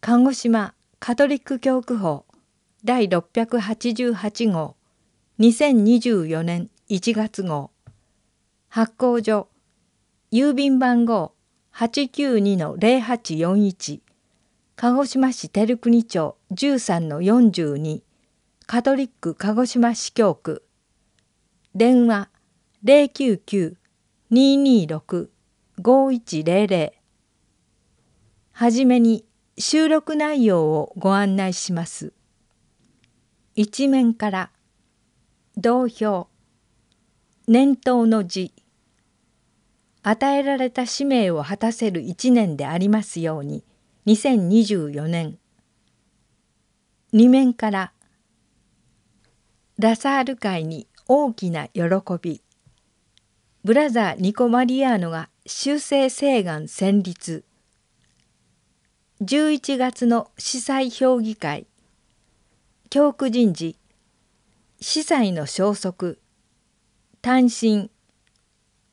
鹿児島カトリック教区法第688号2024年1月号発行所郵便番号892-0841鹿児島市照国町13-42カトリック鹿児島市教区電話099-226-5100はじめに収録内容をご案内します。一面から同票念頭の字与えられた使命を果たせる一年でありますように2024年二面からラサール会に大きな喜びブラザー・ニコ・マリアーノが修正請願戦立11月の司祭評議会。教区人事。司祭の消息。単身。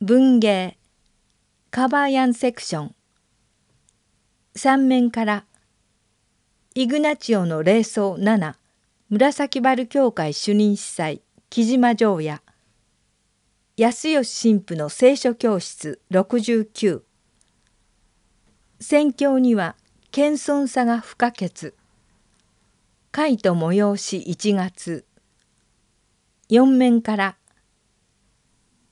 文芸。カバーヤンセクション。三面から。イグナチオの霊装7紫原教会主任司祭。木島城也。安吉神父の聖書教室69宣教には謙遜さが不可欠。会と催し1月。4面から。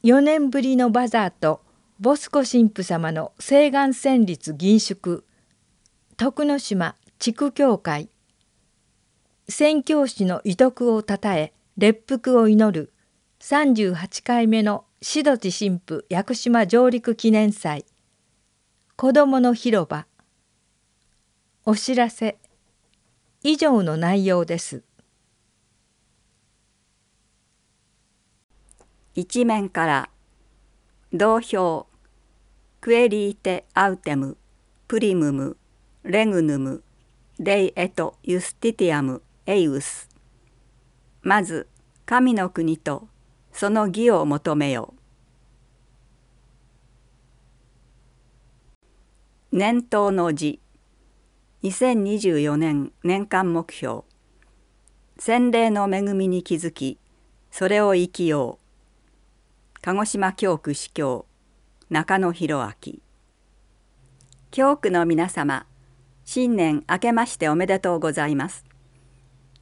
4年ぶりのバザーとボスコ神父様の西岸戦律銀縮徳之島地区教会。宣教師の遺徳をたたえ列腹を祈る。38回目の志土地神父屋久島上陸記念祭。子どもの広場。お知らせ。以上の内容です。一面から同票。クエリーテアウテム。Primum。Regnum。Dei et。Iustitiam。Eius。まず神の国とその義を求めよう。年頭の辞。2024年年間目標洗礼の恵みに気づきそれを生きよう。鹿児島教区司教中野博明。教区の皆様新年明けましておめでとうございます。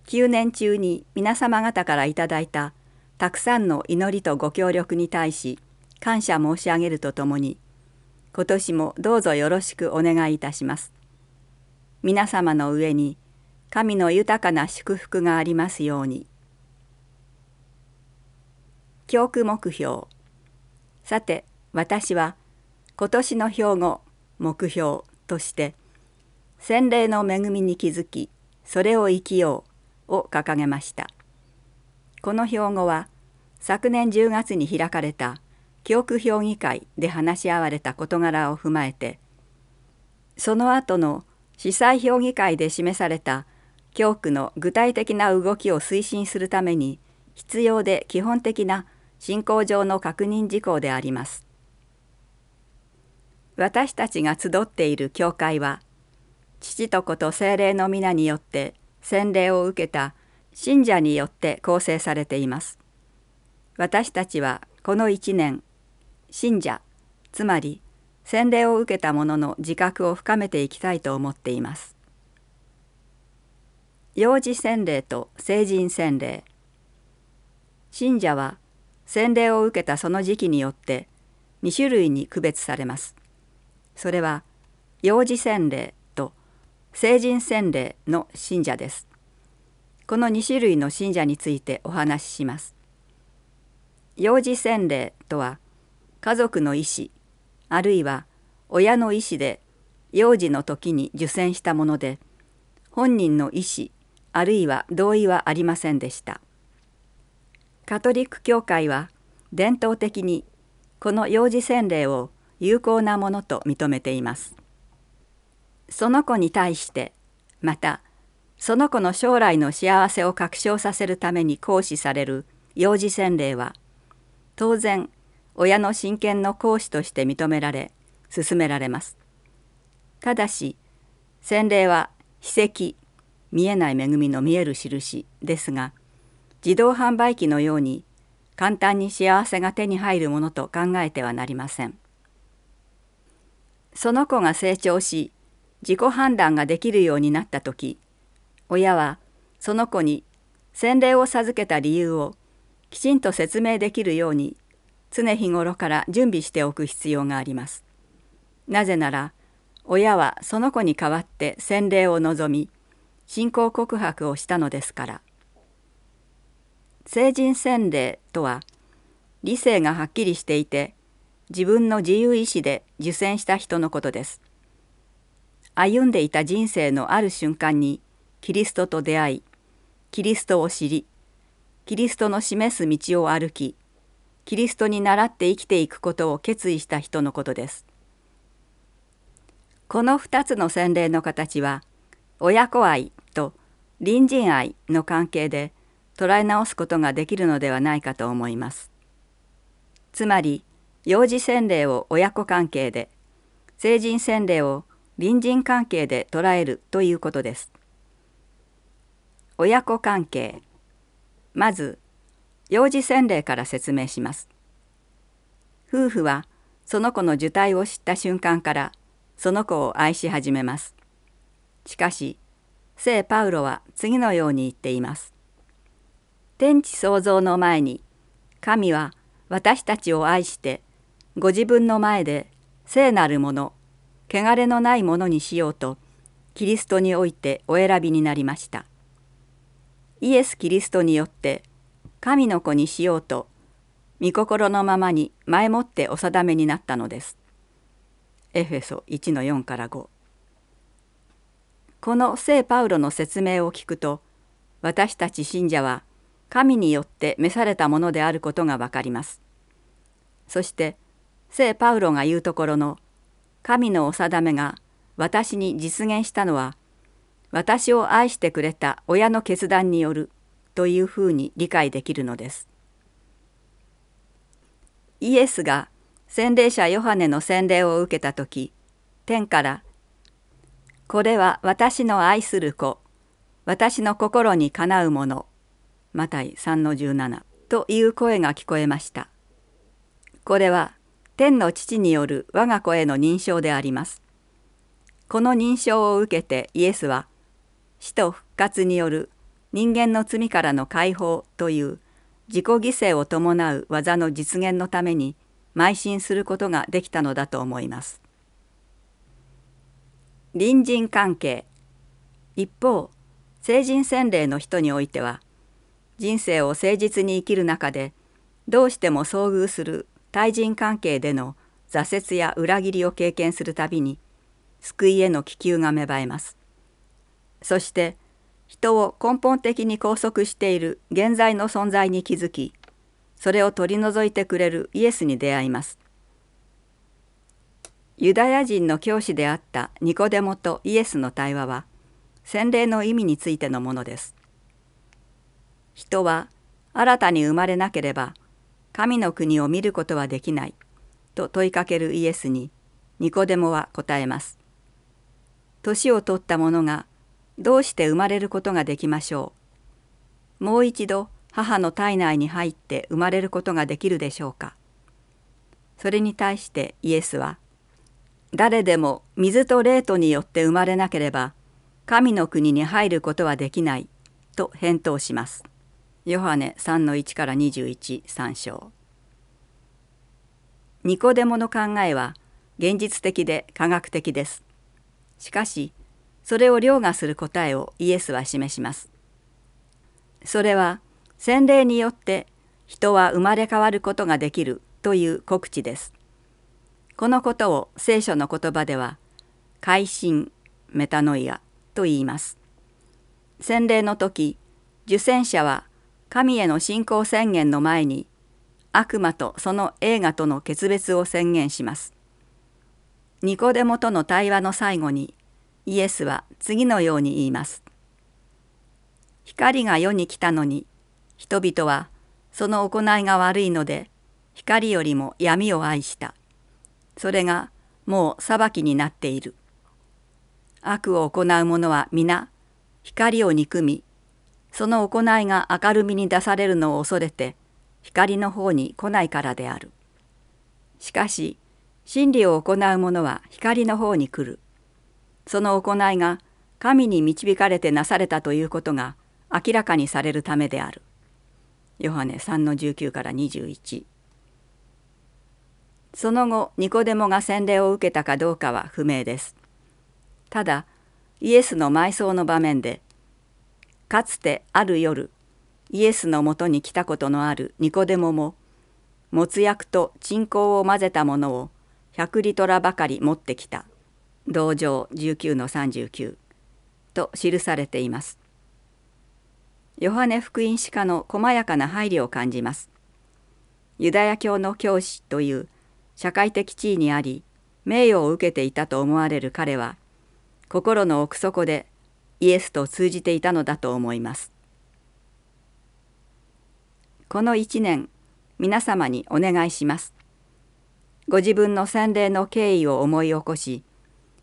9年中に皆様方からいただいたたくさんの祈りとご協力に対し感謝申し上げるとともに今年もどうぞよろしくお願いいたします。皆様の上に神の豊かな祝福がありますように。教区目標さて私は今年の標語目標として洗礼の恵みに気づきそれを生きようを掲げましたこの標語は昨年10月に開かれた教区評議会で話し合われた事柄を踏まえてその後の司祭評議会で示された教区の具体的な動きを推進するために必要で基本的な信仰上の確認事項であります。私たちが集っている教会は父と子と精霊の皆によって洗礼を受けた信者によって構成されています。私たちはこの一年信者つまり洗礼を受けた者の自覚を深めていきたいと思っています。幼児洗礼と成人洗礼信者は洗礼を受けたその時期によって2種類に区別されます。それは幼児洗礼と成人洗礼の信者です。この2種類の信者についてお話しします。幼児洗礼とは家族の意思あるいは親の意思で幼児の時に受洗したもので本人の意思あるいは同意はありませんでした。カトリック教会は伝統的にこの幼児洗礼を有効なものと認めています。その子に対してまたその子の将来の幸せを確証させるために行使される幼児洗礼は当然親の親権の行使として認められ進められます。ただし洗礼は秘跡見えない恵みの見える印ですが自動販売機のように簡単に幸せが手に入るものと考えてはなりません。その子が成長し自己判断ができるようになった時親はその子に洗礼を授けた理由をきちんと説明できるように常日頃から準備しておく必要があります。なぜなら親はその子に代わって洗礼を望み信仰告白をしたのですから。成人洗礼とは理性がはっきりしていて自分の自由意志で受選した人のことです。歩んでいた人生のある瞬間にキリストと出会いキリストを知りキリストの示す道を歩きキリストに倣って生きていくことを決意した人のことです。この2つの洗礼の形は親子愛と隣人愛の関係で捉え直すことができるのではないかと思います。つまり幼児洗礼を親子関係で成人洗礼を隣人関係で捉えるということです。親子関係まず幼児洗礼から説明します。夫婦はその子の受胎を知った瞬間からその子を愛し始めます。しかし聖パウロは次のように言っています。天地創造の前に神は私たちを愛してご自分の前で聖なるもの汚れのないものにしようとキリストにおいてお選びになりました。イエス・キリストによって神の子にしようと御心のままに前もってお定めになったのです。エフェソ1の4から5この聖パウロの説明を聞くと私たち信者は神によって召されたものであることがわかります。そして聖パウロが言うところの神のお定めが私に実現したのは私を愛してくれた親の決断によるというふうに理解できるのです。イエスが洗礼者ヨハネの洗礼を受けた時天から「これは私の愛する子私の心にかなうもの」マタイ3の17という声が聞こえました。これは天の父による我が子への認証であります。この認証を受けてイエスは死と復活による人間の罪からの解放という自己犠牲を伴う技の実現のために邁進することができたのだと思います。隣人関係一方成人洗礼の人においては人生を誠実に生きる中でどうしても遭遇する対人関係での挫折や裏切りを経験するたびに救いへの気球が芽生えます。そして人を根本的に拘束している現在の存在に気づきそれを取り除いてくれるイエスに出会います。ユダヤ人の教師であったニコデモとイエスの対話は洗礼の意味についてのものです。人は新たに生まれなければ神の国を見ることはできないと問いかけるイエスにニコデモは答えます。年を取った者がどうして生まれることができましょう？もう一度母の体内に入って生まれることができるでしょうか？それに対してイエスは「誰でも水と霊とによって生まれなければ神の国に入ることはできない」と返答します。ヨハネ3の1から21参照ニコデモの考えは現実的で科学的です。しかしそれを凌駕する答えをイエスは示します。それは洗礼によって人は生まれ変わることができるという告知です。このことを聖書の言葉では改心メタノイアと言います。洗礼の時受洗者は神への信仰宣言の前に悪魔とその映画との決別を宣言します。ニコデモとの対話の最後にイエスは次のように言います。光が世に来たのに人々はその行いが悪いので光よりも闇を愛した。それがもう裁きになっている。悪を行う者は皆光を憎みその行いが明るみに出されるのを恐れて光の方に来ないからである。しかし真理を行う者は光の方に来る。その行いが神に導かれてなされたということが明らかにされるためである。ヨハネ3の19から21その後ニコデモが洗礼を受けたかどうかは不明です。ただイエスの埋葬の場面でかつてある夜イエスのもとに来たことのあるニコデモももつ薬と鎮香を混ぜたものを100リトラばかり持ってきた道場19の39と記されています。ヨハネ福音史家の細やかな配慮を感じます。ユダヤ教の教師という社会的地位にあり名誉を受けていたと思われる彼は心の奥底でイエスと通じていたのだと思います。この一年皆様にお願いします。ご自分の洗礼の経緯を思い起こし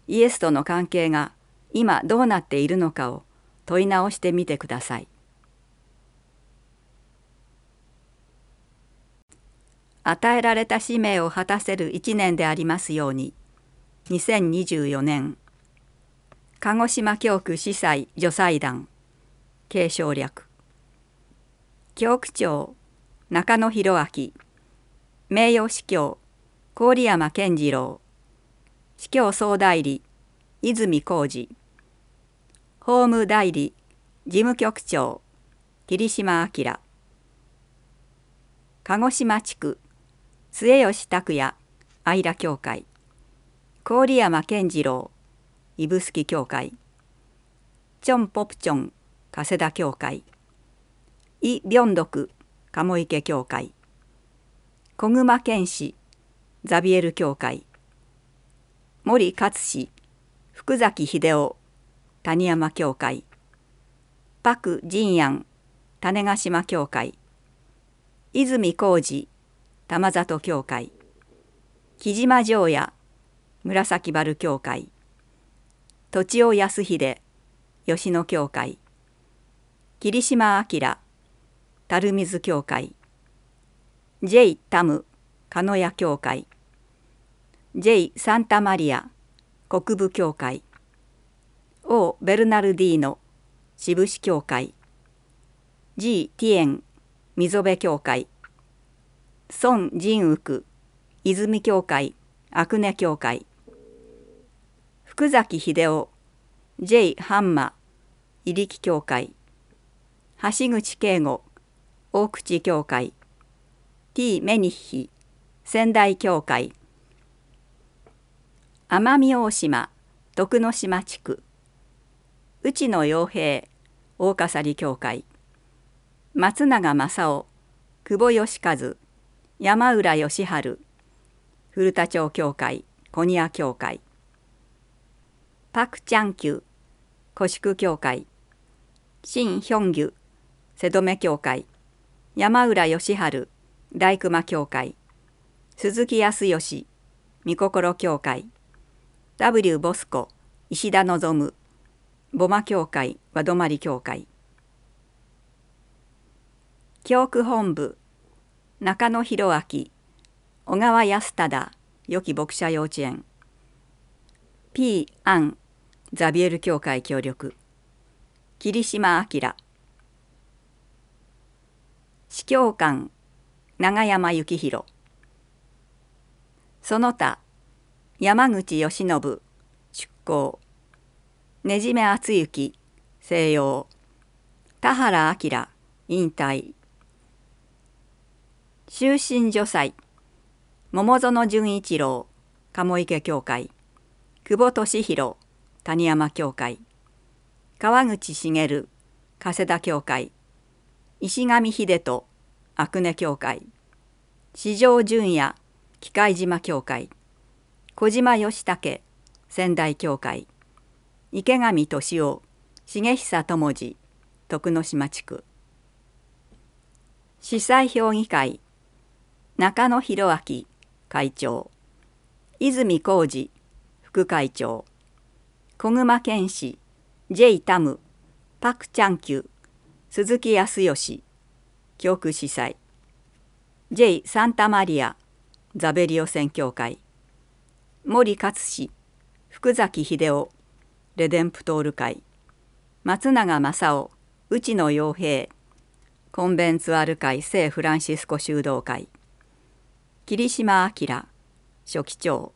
イエスとの関係が今どうなっているのかを問い直してみてください。与えられた使命を果たせる一年でありますように。2024年。鹿児島教区司祭助祭団。継承略。教区長中野博明。名誉司教郡山健次郎。司教総代理泉浩二。法務代理事務局長桐島明。鹿児島地区末吉拓也愛良協会。郡山健次郎指宿協会。チョンポプチョン加世田協会。イ・ビョンドク鴨池協会。小熊健氏ザビエル協会。森勝氏福崎秀夫谷山協会パク・ジンヤン種子島協会泉浩二玉里協会木島城也紫原協会栃尾康秀吉野協会霧島明垂水協会 J. タム鹿屋協会 J. サンタマリア国部協会。O. ベルナルディーノ志布志協会。G. ティエン溝辺協会。孫仁福泉教会。阿久根教会。福崎秀夫 J. ハンマ入木教会。橋口慶吾大口教会。T. メニッヒ仙台教会。奄美大島徳之島地区。内野洋平大笠利教会。松永正夫久保義和山浦義治古田町教会小庭教会。パク・チャンキュ古宿教会。新ヒョンギュ瀬戸目教会。山浦義治大熊教会。鈴木康義御心教会。W ボスコ石田望母馬教会和泊教会。教区本部中野博明。小川康忠良き牧者幼稚園。P アンザビエル協会協力。桐島明。司教官長山幸宏。その他山口義信出向。ねじめ敦之西洋。田原明引退。終身女祭。桃園純一郎鴨池教会。久保利弘谷山教会。川口茂加世田教会。石上秀人阿久根教会。四条純也機械島教会。小島義武仙台教会。池上俊夫重久智次徳之島地区。司祭評議会中野博明会長。泉浩二副会長。小熊健士 J タムパク・チャンキュ鈴木康義教区司祭。J サンタマリアザベリオ宣教会。森勝氏福崎秀夫レデンプトール会松永正夫内野洋平コンベンツアル会聖フランシスコ修道会桐島明書記長